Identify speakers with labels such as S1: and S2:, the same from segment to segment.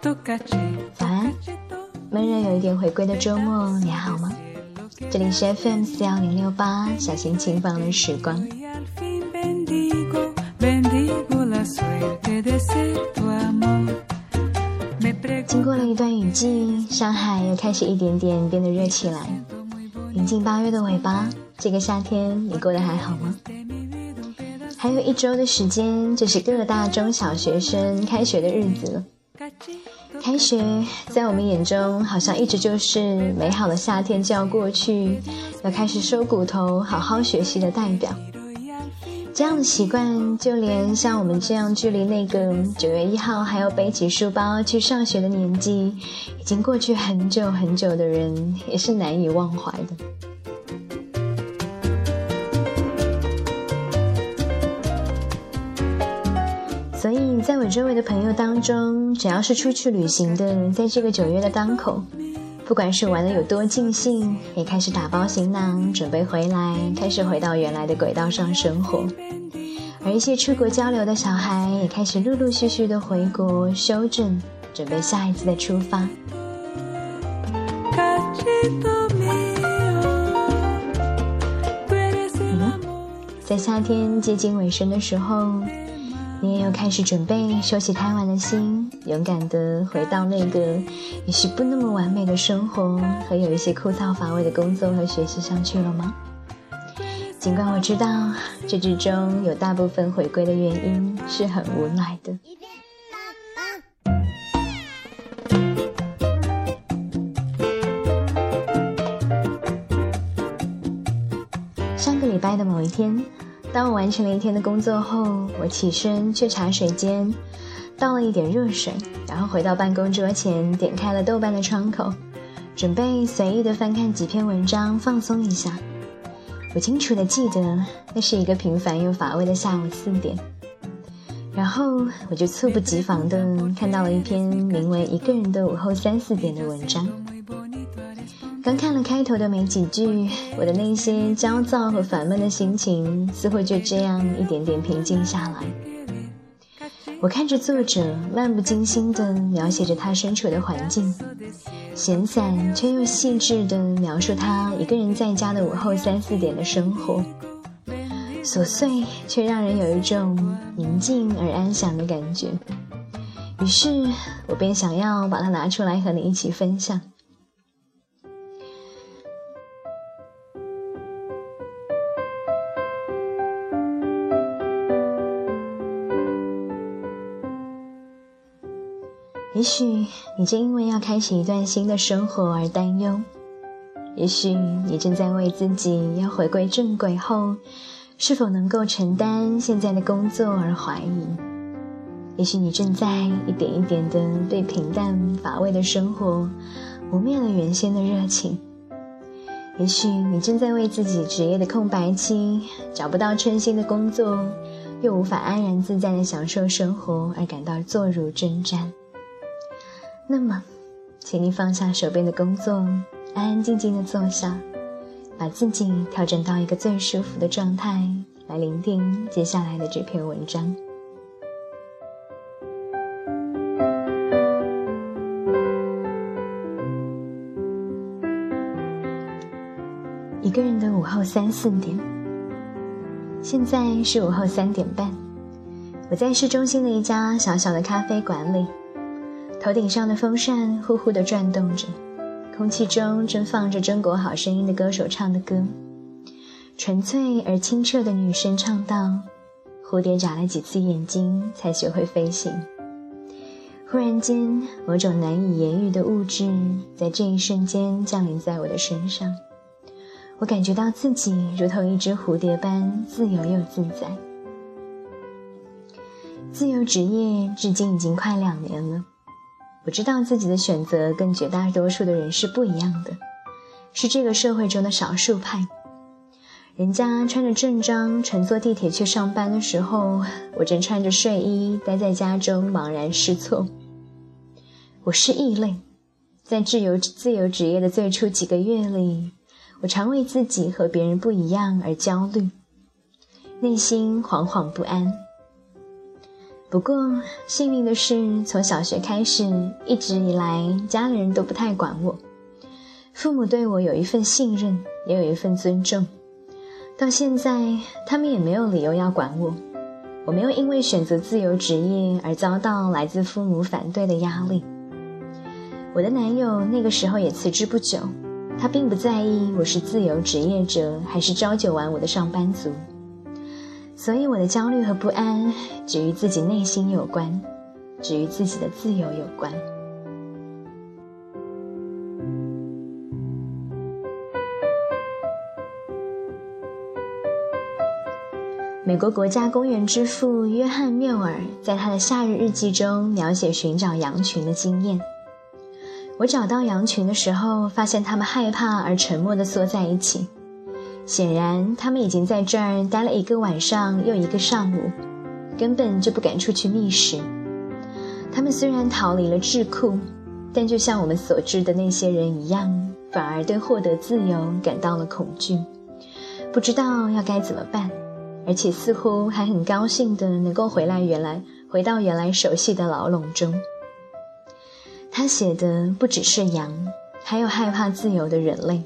S1: 早安，闷热有一点回归的周末，你还好吗？这里是 FM 四幺零六八，小心情放的时光。经过了一段雨季，上海又开始一点点变得热起来。临近八月的尾巴，这个夏天你过得还好吗？还有一周的时间，就是各大中小学生开学的日子了。开学在我们眼中，好像一直就是美好的夏天就要过去，要开始收骨头、好好学习的代表。这样的习惯，就连像我们这样距离那个九月一号还要背起书包去上学的年纪，已经过去很久很久的人，也是难以忘怀的。在我周围的朋友当中，只要是出去旅行的，在这个九月的当口，不管是玩的有多尽兴，也开始打包行囊，准备回来，开始回到原来的轨道上生活。而一些出国交流的小孩，也开始陆陆续续的回国修正，准备下一次的出发。在夏天接近尾声的时候。你也有开始准备收起贪玩的心，勇敢的回到那个也许不那么完美的生活和有一些枯燥乏味的工作和学习上去了吗？尽管我知道这之中有大部分回归的原因是很无奈的。上个礼拜的某一天。当我完成了一天的工作后，我起身去茶水间，倒了一点热水，然后回到办公桌前，点开了豆瓣的窗口，准备随意的翻看几篇文章，放松一下。我清楚的记得，那是一个平凡又乏味的下午四点，然后我就猝不及防的看到了一篇名为《一个人的午后三四点》的文章。刚看了开头的没几句，我的那些焦躁和烦闷的心情似乎就这样一点点平静下来。我看着作者漫不经心地描写着他身处的环境，闲散却又细致地描述他一个人在家的午后三四点的生活，琐碎却让人有一种宁静而安详的感觉。于是我便想要把它拿出来和你一起分享。也许你正因为要开始一段新的生活而担忧，也许你正在为自己要回归正轨后是否能够承担现在的工作而怀疑，也许你正在一点一点的被平淡乏味的生活磨灭了原先的热情，也许你正在为自己职业的空白期找不到称心的工作，又无法安然自在的享受生活而感到坐如针毡。那么，请你放下手边的工作，安安静静的坐下，把自己调整到一个最舒服的状态，来聆听接下来的这篇文章。一个人的午后三四点，现在是午后三点半，我在市中心的一家小小的咖啡馆里。头顶上的风扇呼呼地转动着，空气中正放着《中国好声音》的歌手唱的歌。纯粹而清澈的女声唱道：“蝴蝶眨了几次眼睛，才学会飞行。”忽然间，某种难以言喻的物质在这一瞬间降临在我的身上，我感觉到自己如同一只蝴蝶般自由又自在。自由职业至今已经快两年了。我知道自己的选择跟绝大多数的人是不一样的，是这个社会中的少数派。人家穿着正装乘坐地铁去上班的时候，我正穿着睡衣待在家中茫然失措。我是异类，在自由自由职业的最初几个月里，我常为自己和别人不一样而焦虑，内心惶惶不安。不过幸运的是，从小学开始，一直以来家里人都不太管我，父母对我有一份信任，也有一份尊重。到现在，他们也没有理由要管我。我没有因为选择自由职业而遭到来自父母反对的压力。我的男友那个时候也辞职不久，他并不在意我是自由职业者还是朝九晚五的上班族。所以我的焦虑和不安只与自己内心有关，只与自己的自由有关。美国国家公园之父约翰缪尔在他的夏日日记中描写寻找羊群的经验。我找到羊群的时候，发现它们害怕而沉默地缩在一起。显然，他们已经在这儿待了一个晚上又一个上午，根本就不敢出去觅食。他们虽然逃离了智库，但就像我们所知的那些人一样，反而对获得自由感到了恐惧，不知道要该怎么办。而且似乎还很高兴的能够回来，原来回到原来熟悉的牢笼中。他写的不只是羊，还有害怕自由的人类，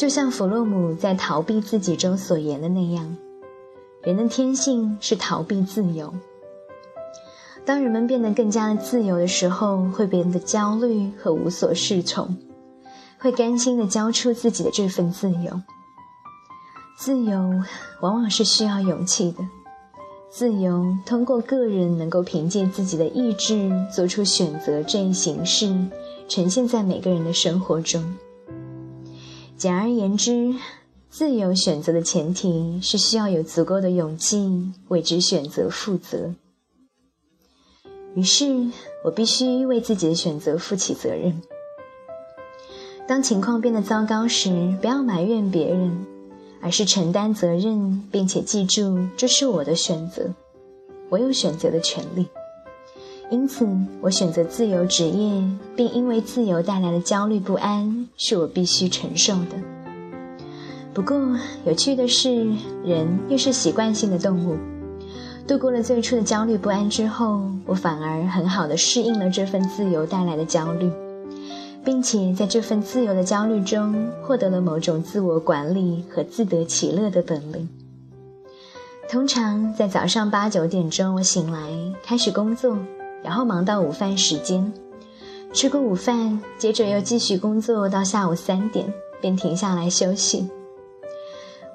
S1: 就像弗洛姆在《逃避自己》中所言的那样，人的天性是逃避自由。当人们变得更加的自由的时候，会变得焦虑和无所适从，会甘心的交出自己的这份自由。自由往往是需要勇气的。自由通过个人能够凭借自己的意志做出选择这一形式，呈现在每个人的生活中。简而言之，自由选择的前提是需要有足够的勇气为之选择负责。于是我必须为自己的选择负起责任。当情况变得糟糕时，不要埋怨别人。而是承担责任，并且记住这是我的选择，我有选择的权利。因此，我选择自由职业，并因为自由带来的焦虑不安是我必须承受的。不过，有趣的是，人又是习惯性的动物。度过了最初的焦虑不安之后，我反而很好的适应了这份自由带来的焦虑。并且在这份自由的焦虑中，获得了某种自我管理和自得其乐的本领。通常在早上八九点钟，我醒来开始工作，然后忙到午饭时间，吃过午饭，接着又继续工作到下午三点，便停下来休息。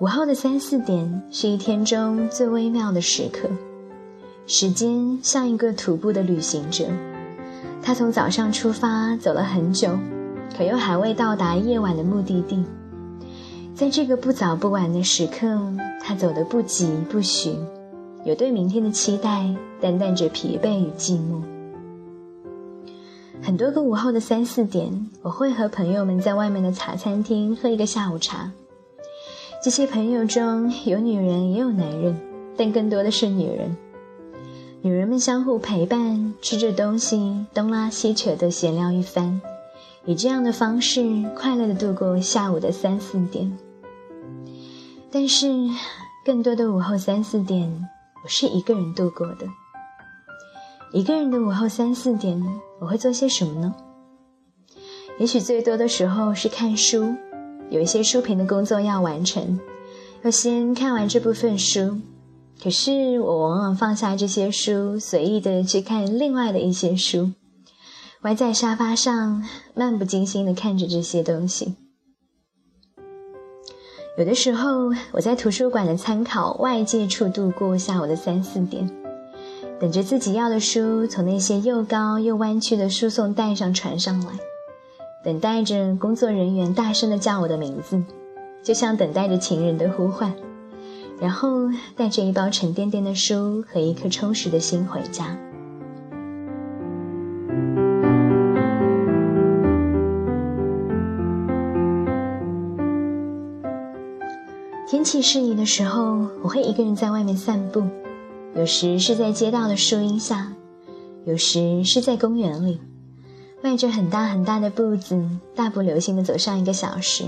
S1: 午后的三四点是一天中最微妙的时刻，时间像一个徒步的旅行者。他从早上出发，走了很久，可又还未到达夜晚的目的地。在这个不早不晚的时刻，他走得不急不徐，有对明天的期待，但带着疲惫与寂寞。很多个午后的三四点，我会和朋友们在外面的茶餐厅喝一个下午茶。这些朋友中有女人，也有男人，但更多的是女人。女人们相互陪伴，吃着东西，东拉西扯的闲聊一番，以这样的方式快乐的度过下午的三四点。但是，更多的午后三四点，我是一个人度过的。一个人的午后三四点，我会做些什么呢？也许最多的时候是看书，有一些书评的工作要完成，要先看完这部分书。可是我往往放下这些书，随意的去看另外的一些书，歪在沙发上，漫不经心的看着这些东西。有的时候，我在图书馆的参考外界处度过下午的三四点，等着自己要的书从那些又高又弯曲的输送带上传上来，等待着工作人员大声的叫我的名字，就像等待着情人的呼唤。然后带着一包沉甸甸的书和一颗充实的心回家。气适宜的时候，我会一个人在外面散步，有时是在街道的树荫下，有时是在公园里，迈着很大很大的步子，大步流星的走上一个小时，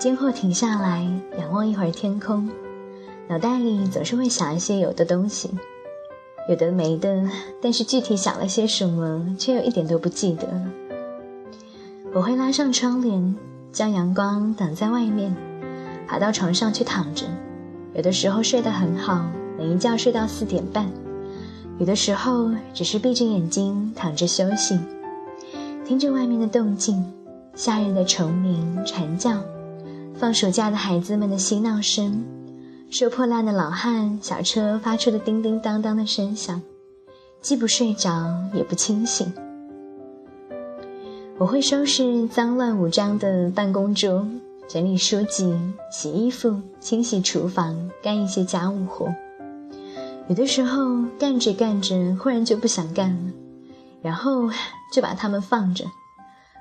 S1: 间或停下来仰望一会儿天空。脑袋里总是会想一些有的东西，有的没的，但是具体想了些什么，却又一点都不记得了。我会拉上窗帘，将阳光挡在外面，爬到床上去躺着。有的时候睡得很好，能一觉睡到四点半；有的时候只是闭着眼睛躺着休息，听着外面的动静，夏日的虫鸣、蝉叫，放暑假的孩子们的嬉闹声，收破烂的老汉小车发出的叮叮当当的声响，既不睡着，也不清醒。我会收拾脏乱无章的办公桌。整理书籍、洗衣服、清洗厨房、干一些家务活。有的时候干着干着，忽然就不想干了，然后就把它们放着。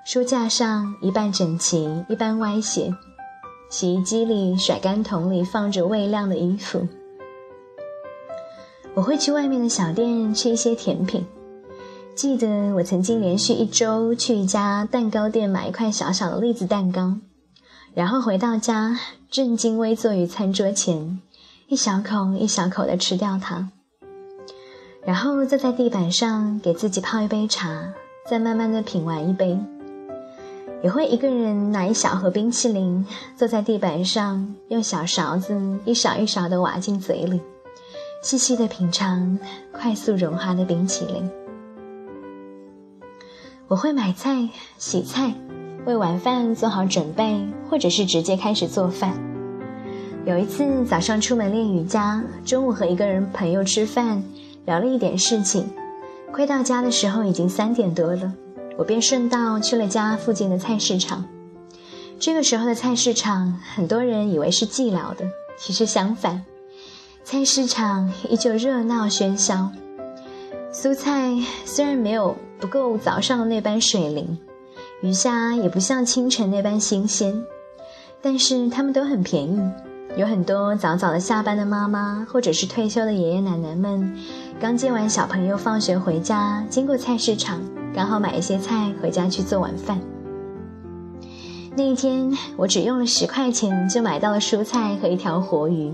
S1: 书架上一半整齐，一半歪斜。洗衣机里、甩干桶里放着未晾的衣服。我会去外面的小店吃一些甜品。记得我曾经连续一周去一家蛋糕店买一块小小的栗子蛋糕。然后回到家，正襟危坐于餐桌前，一小口一小口地吃掉它。然后坐在地板上，给自己泡一杯茶，再慢慢地品完一杯。也会一个人拿一小盒冰淇淋，坐在地板上，用小勺子一勺一勺地挖进嘴里，细细地品尝快速融化的冰淇淋。我会买菜、洗菜。为晚饭做好准备，或者是直接开始做饭。有一次早上出门练瑜伽，中午和一个人朋友吃饭，聊了一点事情。快到家的时候已经三点多了，我便顺道去了家附近的菜市场。这个时候的菜市场，很多人以为是寂寥的，其实相反，菜市场依旧热闹喧嚣。蔬菜虽然没有不够早上的那般水灵。鱼虾也不像清晨那般新鲜，但是它们都很便宜。有很多早早的下班的妈妈，或者是退休的爷爷奶奶们，刚接完小朋友放学回家，经过菜市场，刚好买一些菜回家去做晚饭。那一天，我只用了十块钱就买到了蔬菜和一条活鱼。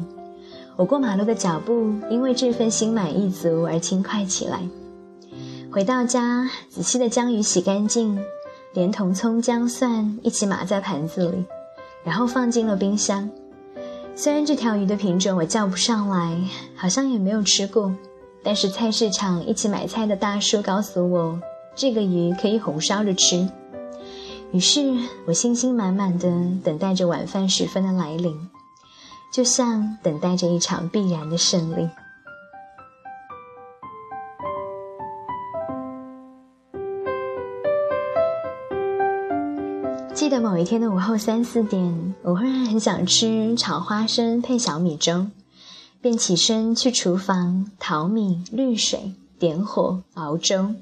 S1: 我过马路的脚步因为这份心满意足而轻快起来。回到家，仔细的将鱼洗干净。连同葱姜蒜一起码在盘子里，然后放进了冰箱。虽然这条鱼的品种我叫不上来，好像也没有吃过，但是菜市场一起买菜的大叔告诉我，这个鱼可以红烧着吃。于是我信心满满的等待着晚饭时分的来临，就像等待着一场必然的胜利。记得某一天的午后三四点，我忽然很想吃炒花生配小米粥，便起身去厨房淘米、滤水、点火熬粥，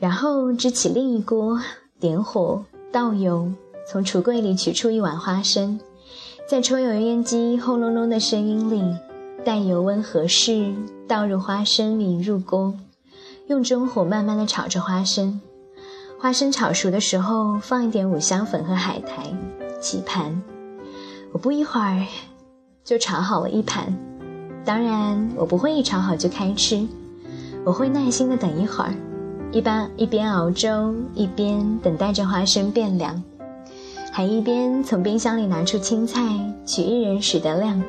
S1: 然后支起另一锅，点火倒油，从橱柜里取出一碗花生，在抽油烟机轰隆隆的声音里，待油温合适，倒入花生米入锅，用中火慢慢的炒着花生。花生炒熟的时候，放一点五香粉和海苔，起盘。我不一会儿就炒好了一盘。当然，我不会一炒好就开吃，我会耐心的等一会儿，一般一边熬粥，一边等待着花生变凉，还一边从冰箱里拿出青菜，取一人食的量，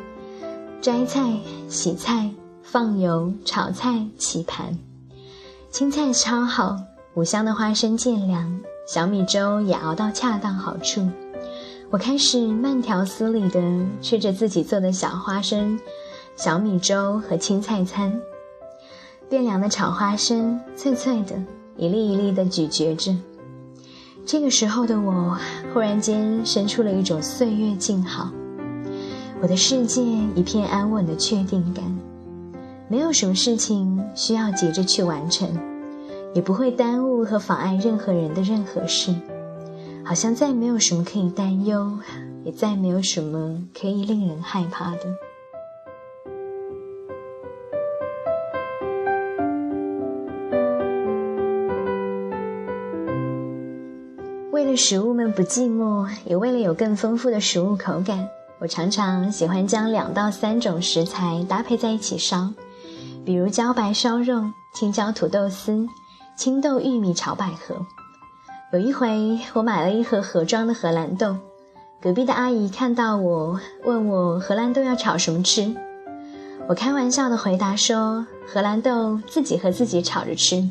S1: 摘菜、洗菜、放油、炒菜、起盘。青菜超好。五香的花生渐凉，小米粥也熬到恰当好处。我开始慢条斯理地吃着自己做的小花生、小米粥和青菜餐。变凉的炒花生脆脆的，一粒一粒地咀嚼着。这个时候的我，忽然间生出了一种岁月静好，我的世界一片安稳的确定感，没有什么事情需要急着去完成。也不会耽误和妨碍任何人的任何事，好像再没有什么可以担忧，也再没有什么可以令人害怕的。为了食物们不寂寞，也为了有更丰富的食物口感，我常常喜欢将两到三种食材搭配在一起烧。比如茭白烧肉、青椒土豆丝、青豆玉米炒百合。有一回，我买了一盒盒装的荷兰豆，隔壁的阿姨看到我，问我荷兰豆要炒什么吃。我开玩笑的回答说：“荷兰豆自己和自己炒着吃。”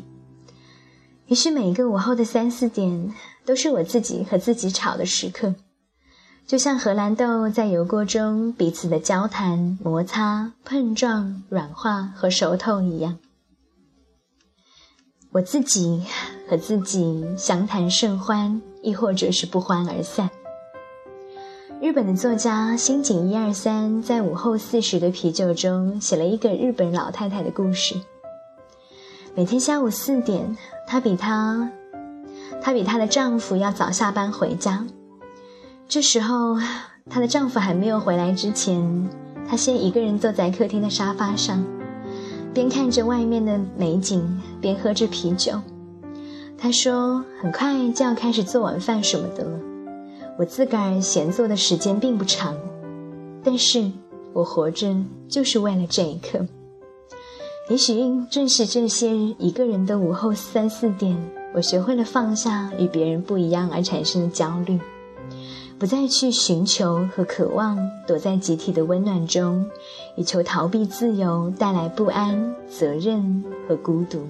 S1: 于是每一个午后的三四点，都是我自己和自己炒的时刻，就像荷兰豆在油锅中彼此的交谈、摩擦、碰撞、软化和熟透一样。我自己和自己相谈甚欢，亦或者是不欢而散。日本的作家新井一二三在午后四时的啤酒中写了一个日本老太太的故事。每天下午四点，她比她，她比她的丈夫要早下班回家。这时候，她的丈夫还没有回来之前，她先一个人坐在客厅的沙发上，边看着外面的美景，边喝着啤酒。他说：“很快就要开始做晚饭什么的了。”我自个儿闲坐的时间并不长，但是我活着就是为了这一刻。也许正是这些一个人的午后三四点，我学会了放下与别人不一样而产生的焦虑，不再去寻求和渴望躲在集体的温暖中，以求逃避自由带来不安、责任和孤独。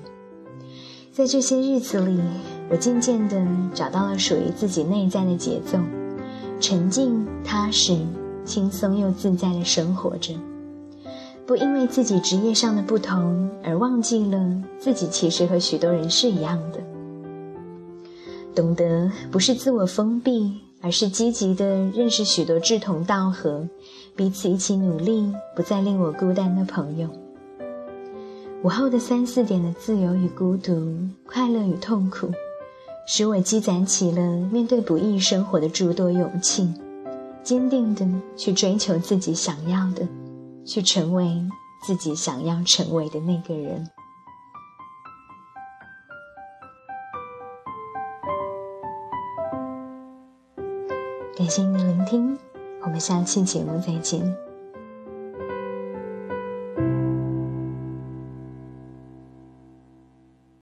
S1: 在这些日子里。我渐渐地找到了属于自己内在的节奏，沉静、踏实、轻松又自在地生活着，不因为自己职业上的不同而忘记了自己其实和许多人是一样的。懂得不是自我封闭，而是积极地认识许多志同道合、彼此一起努力、不再令我孤单的朋友。午后的三四点的自由与孤独，快乐与痛苦。使我积攒起了面对不易生活的诸多勇气，坚定的去追求自己想要的，去成为自己想要成为的那个人。感谢您的聆听，我们下期节目再见。